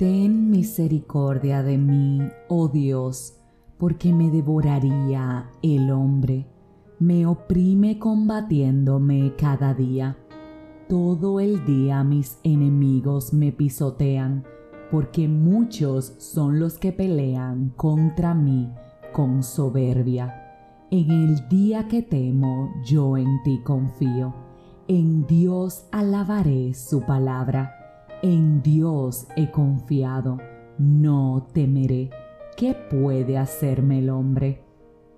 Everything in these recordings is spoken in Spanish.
Ten misericordia de mí, oh Dios, porque me devoraría el hombre. Me oprime combatiéndome cada día. Todo el día mis enemigos me pisotean, porque muchos son los que pelean contra mí con soberbia. En el día que temo, yo en ti confío. En Dios alabaré su palabra en Dios he confiado, no temeré. ¿Qué puede hacerme el hombre?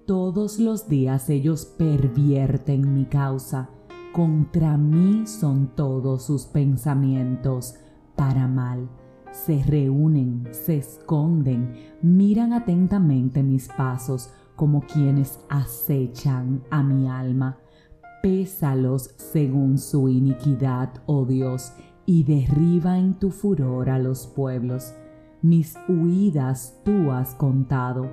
Todos los días ellos pervierten mi causa. Contra mí son todos sus pensamientos para mal. Se reúnen, se esconden, miran atentamente mis pasos como quienes acechan a mi alma. Pésalos según su iniquidad, oh Dios, y derriba en tu furor a los pueblos. Mis huidas tú has contado,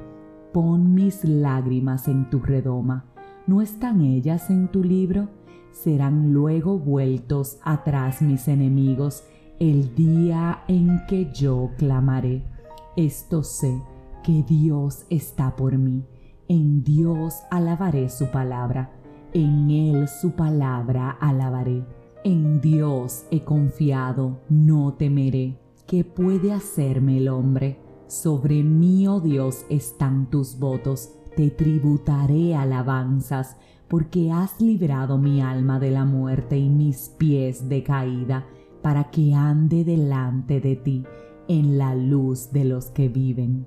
pon mis lágrimas en tu redoma. ¿No están ellas en tu libro? Serán luego vueltos atrás mis enemigos el día en que yo clamaré. Esto sé que Dios está por mí. En Dios alabaré su palabra. En Él su palabra alabaré en Dios he confiado, no temeré. ¿Qué puede hacerme el hombre? Sobre mí, oh Dios, están tus votos. Te tributaré alabanzas, porque has librado mi alma de la muerte y mis pies de caída, para que ande delante de ti en la luz de los que viven.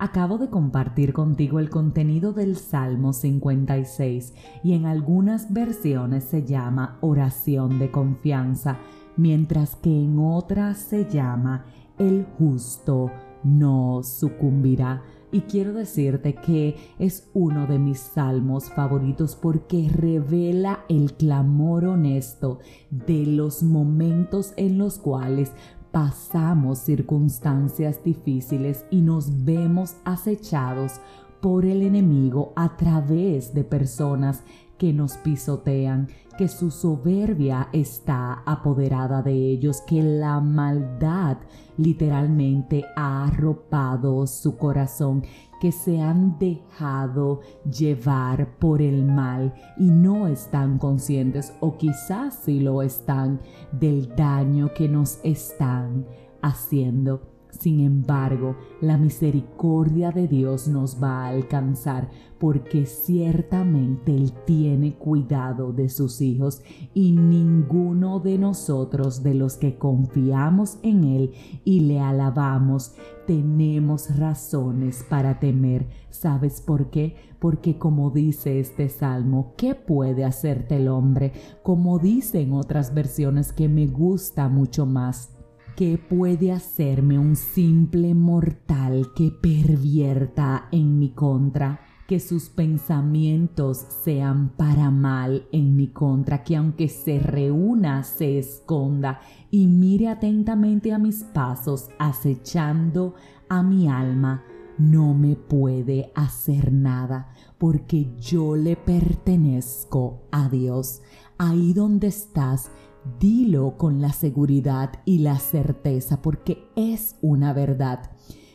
Acabo de compartir contigo el contenido del Salmo 56 y en algunas versiones se llama oración de confianza, mientras que en otras se llama el justo no sucumbirá. Y quiero decirte que es uno de mis salmos favoritos porque revela el clamor honesto de los momentos en los cuales pasamos circunstancias difíciles y nos vemos acechados por el enemigo a través de personas que nos pisotean, que su soberbia está apoderada de ellos, que la maldad literalmente ha arropado su corazón que se han dejado llevar por el mal y no están conscientes o quizás sí lo están del daño que nos están haciendo. Sin embargo, la misericordia de Dios nos va a alcanzar porque ciertamente Él tiene cuidado de sus hijos y ninguno de nosotros de los que confiamos en Él y le alabamos tenemos razones para temer. ¿Sabes por qué? Porque como dice este salmo, ¿qué puede hacerte el hombre? Como dicen otras versiones que me gusta mucho más ¿Qué puede hacerme un simple mortal que pervierta en mi contra? Que sus pensamientos sean para mal en mi contra, que aunque se reúna, se esconda y mire atentamente a mis pasos, acechando a mi alma, no me puede hacer nada, porque yo le pertenezco a Dios. Ahí donde estás, Dilo con la seguridad y la certeza porque es una verdad.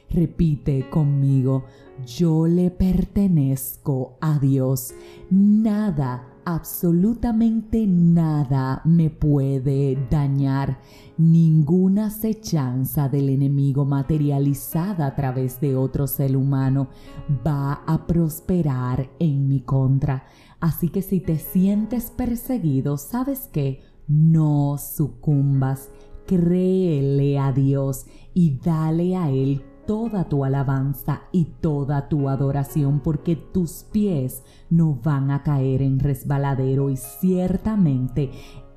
Repite conmigo, yo le pertenezco a Dios. Nada, absolutamente nada me puede dañar. Ninguna acechanza del enemigo materializada a través de otro ser humano va a prosperar en mi contra. Así que si te sientes perseguido, ¿sabes qué? No sucumbas, créele a Dios y dale a Él toda tu alabanza y toda tu adoración, porque tus pies no van a caer en resbaladero y ciertamente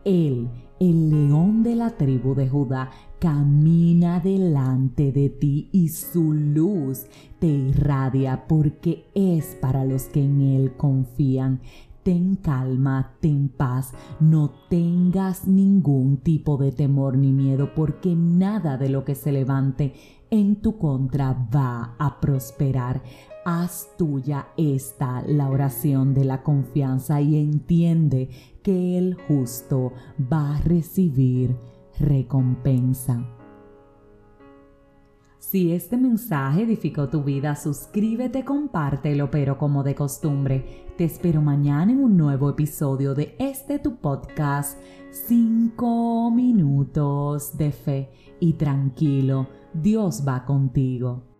Él, el león de la tribu de Judá, camina delante de ti y su luz te irradia porque es para los que en Él confían ten calma, ten paz, no tengas ningún tipo de temor ni miedo, porque nada de lo que se levante en tu contra va a prosperar. Haz tuya esta la oración de la confianza y entiende que el justo va a recibir recompensa. Si este mensaje edificó tu vida, suscríbete, compártelo, pero como de costumbre, te espero mañana en un nuevo episodio de este tu podcast, 5 minutos de fe. Y tranquilo, Dios va contigo.